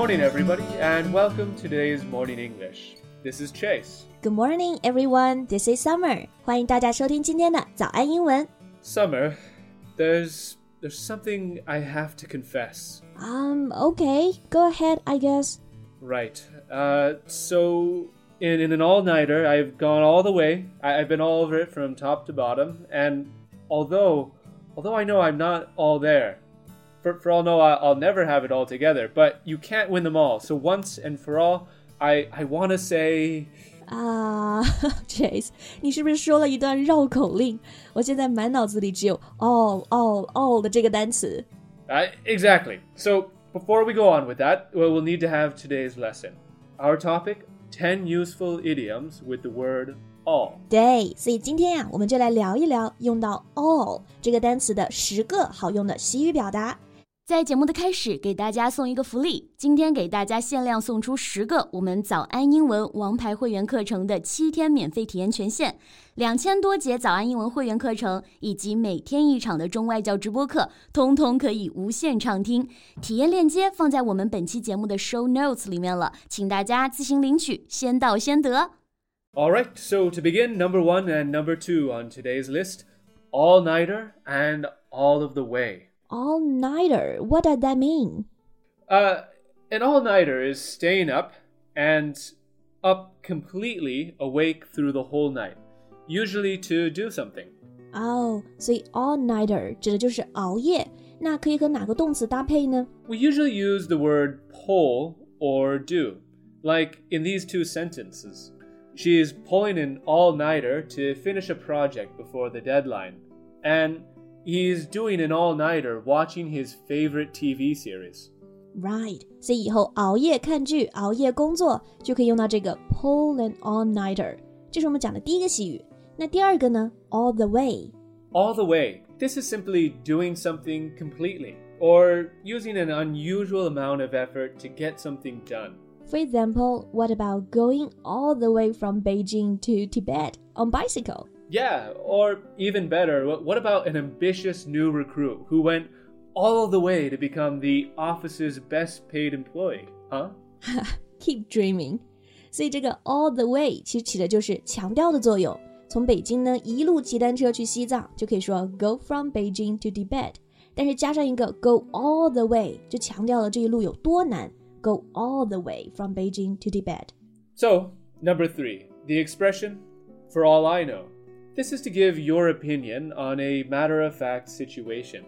morning, everybody, and welcome to today's Morning English. This is Chase. Good morning, everyone. This is Summer. 欢迎大家收听今天的早安英文。 Summer, there's there's something I have to confess. Um, okay, go ahead, I guess. Right. Uh, so in, in an all-nighter, I've gone all the way. I, I've been all over it from top to bottom, and although although I know I'm not all there, for, for all know I, I'll never have it all together. But you can't win them all. So once and for all, I I want to say.啊、Chase，你是不是说了一段绕口令？我现在满脑子里只有 all, all, all 的这个单词。 Uh, exactly. So before we go on with that, well, we'll need to have today's lesson. Our topic: ten useful idioms with the word all. 对，所以今天呀、我们就来聊一聊用到 all 这个单词的十个好用的习语表达。 在节目的开始，给大家送一个福利，今天给大家限量送出十个我们早安英文王牌会员课程的七天免费体验权限，两千多节早安英文会员课程以及每天一场的中外教直播课，通通可以无限畅听。体验链接放在我们本期节目的 show notes 里面了，请大家自行领取，先到先得。All right. So to begin, number one and number two on today's list: all-nighter and all of the way. All nighter, what does that mean? Uh, an all-nighter is staying up and up completely awake through the whole night, usually to do something. 哦、所以 all nighter 指的就是熬夜。那可以和哪个动词搭配呢？ We usually use the word pull or do, like in these two sentences. She is pulling an all nighter to finish a project before the deadline, and he's doing an all nighter watching his favorite TV series. Right，所以以后熬夜看剧、熬夜工作就可以用到这个 pull an all nighter，这是我们讲的第一个习语。那第二个呢？all the way。 All the way. This is simply doing something completely, or using an unusual amount of effort to get something done. For example, what about going all the way from Beijing to Tibet on bicycle? Yeah, or even better, wh- what about an ambitious new recruit who went all the way to become the office's best paid employee? Huh? Keep dreaming。所以这个 all the way 其实起的就是强调的作用。从北京呢一路骑单车去西藏，就可以说 go from Beijing to Tibet。但是加上一个 go all the way，就强调了这一路有多难。Go all the way from Beijing to Tibet。 So, number three, the expression, for all I know. This is to give your opinion on a matter of fact situation.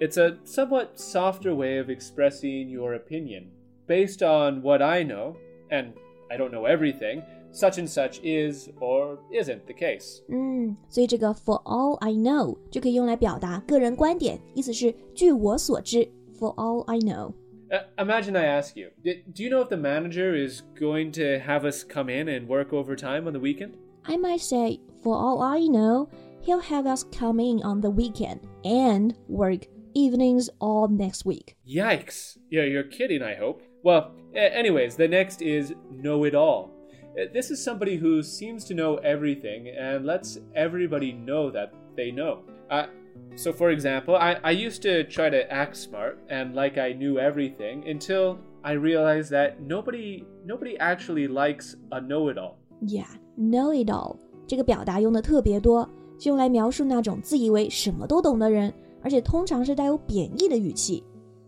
It's a somewhat softer way of expressing your opinion. Based on what I know, and I don't know everything, such and such is or isn't the case. 嗯，所以这个 for all I know 就可以用来表达个人观点，意思是据我所知。For all I know。 Uh, imagine I ask you, "D- do you know if the manager is going to have us come in and work overtime on the weekend? I might say, for all I know, he'll have us come in on the weekend and work evenings all next week. Yikes. Yeah, you're kidding, I hope. Well, anyways, the next is know it all. Uh, This is somebody who seems to know everything and lets everybody know that they know. Uh, so, for example, I, I used to try to act smart and like I knew everything until I realized that nobody nobody actually likes a know-it-all. Yeah, know it all 这个表达用的特别多，就用来描述那种自以为什么都懂的人，而且通常是带有贬义的语气。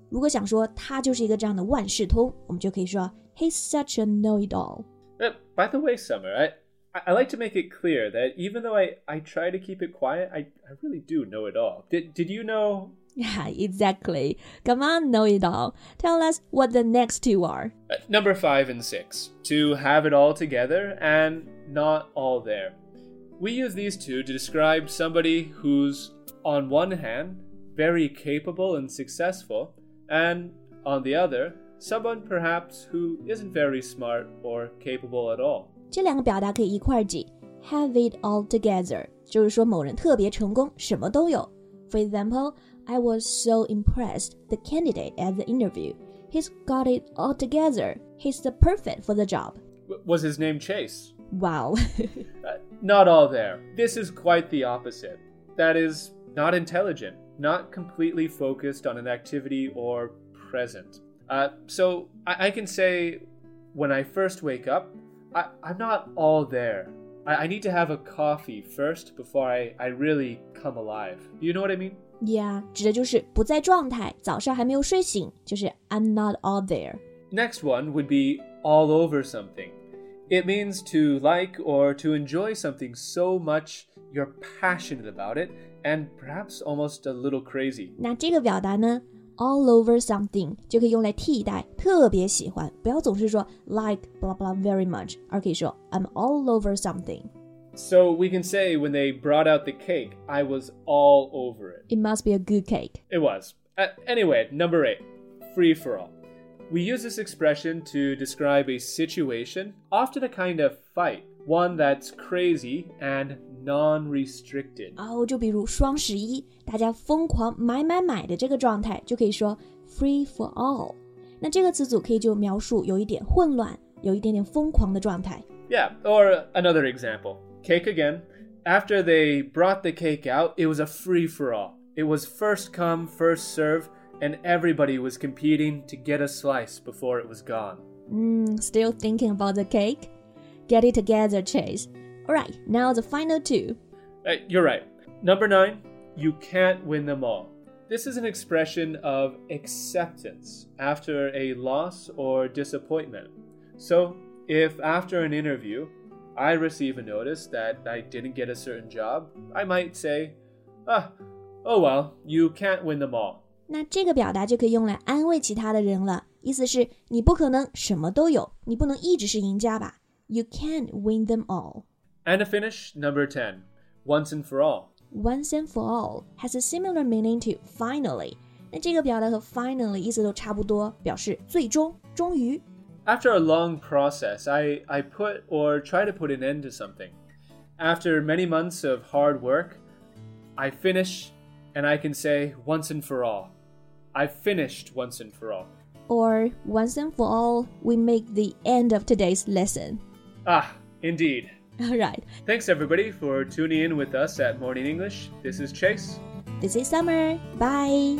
如果想说他就是一个这样的万事通，我们就可以说 He's such a know it all。 Uh, by the way, Summer, I, I I like to make it clear that even though I, I try to keep it quiet, I, I really do know it all. Did, did you know? Yeah, exactly. Come on, know it all. Tell us what the next two are. Uh, number five and six. To have it all together and not all there. We use these two to describe somebody who's, on one hand, very capable and successful, and on the other, someone perhaps who isn't very smart or capable at all. 这两个表达可以一块儿记，have it all together，就是说某人特别成功，什么都有。For example, I was so impressed the candidate at the interview. He's got it all together. He's the perfect for the job. W- was his name Chase? Wow. Uh, not all there. This is quite the opposite. That is, not intelligent, not completely focused on an activity or present. Uh, so I, I can say when I first wake up, I, I'm not all there. I, I need to have a coffee first before I, I really come alive. Do you know what I mean? Yeah，指的就是不在状态，早上还没有睡醒，就是 I'm not all there。 Next one would be all over something. It means to like or to enjoy something so much you're passionate about it and perhaps almost a little crazy. 那这个表达呢，all over something 就可以用来替代特别喜欢，不要总是说 like blah blah very much，而可以说 I'm all over something。 So we can say when they brought out the cake, I was all over it. It must be a good cake. It was. Uh, anyway, number eight, free for all. We use this expression to describe a situation, often a kind of fight, one that's crazy and non restricted. 哦，就比如双十一，大家疯狂买买买的这个状态，就可以说 free for all。那这个词组可以就描述有一点混乱，有一点点疯狂的状态。 Yeah, or another example. Cake again. After they brought the cake out, it was a free for all. It was first come, first serve, and everybody was competing to get a slice before it was gone. Mm, still thinking about the cake? Get it together, Chase. Alright, now the final two. Uh, you're right. Number nine, you can't win them all. This is an expression of acceptance after a loss or disappointment. So, if after an interview I receive a notice that I didn't get a certain job, I might say, ah, oh well, you can't win them all. 那这个表达就可以用来安慰其他的人了，意思是你不可能什么都有，你不能一直是赢家吧？You can't win them all. And to finish, number 10, once and for all. Once and for all has a similar meaning to finally. 那这个表达和 finally 意思都差不多，表示最终、终于。 After a long process, I, I put or try to put an end to something. After many months of hard work, I finish and I can say once and for all. I've finished once and for all. Or once and for all, we make the end of today's lesson. Ah, indeed. Alright, Thanks everybody for tuning in with us at Morning English. This is Chase. this is Summer. Bye.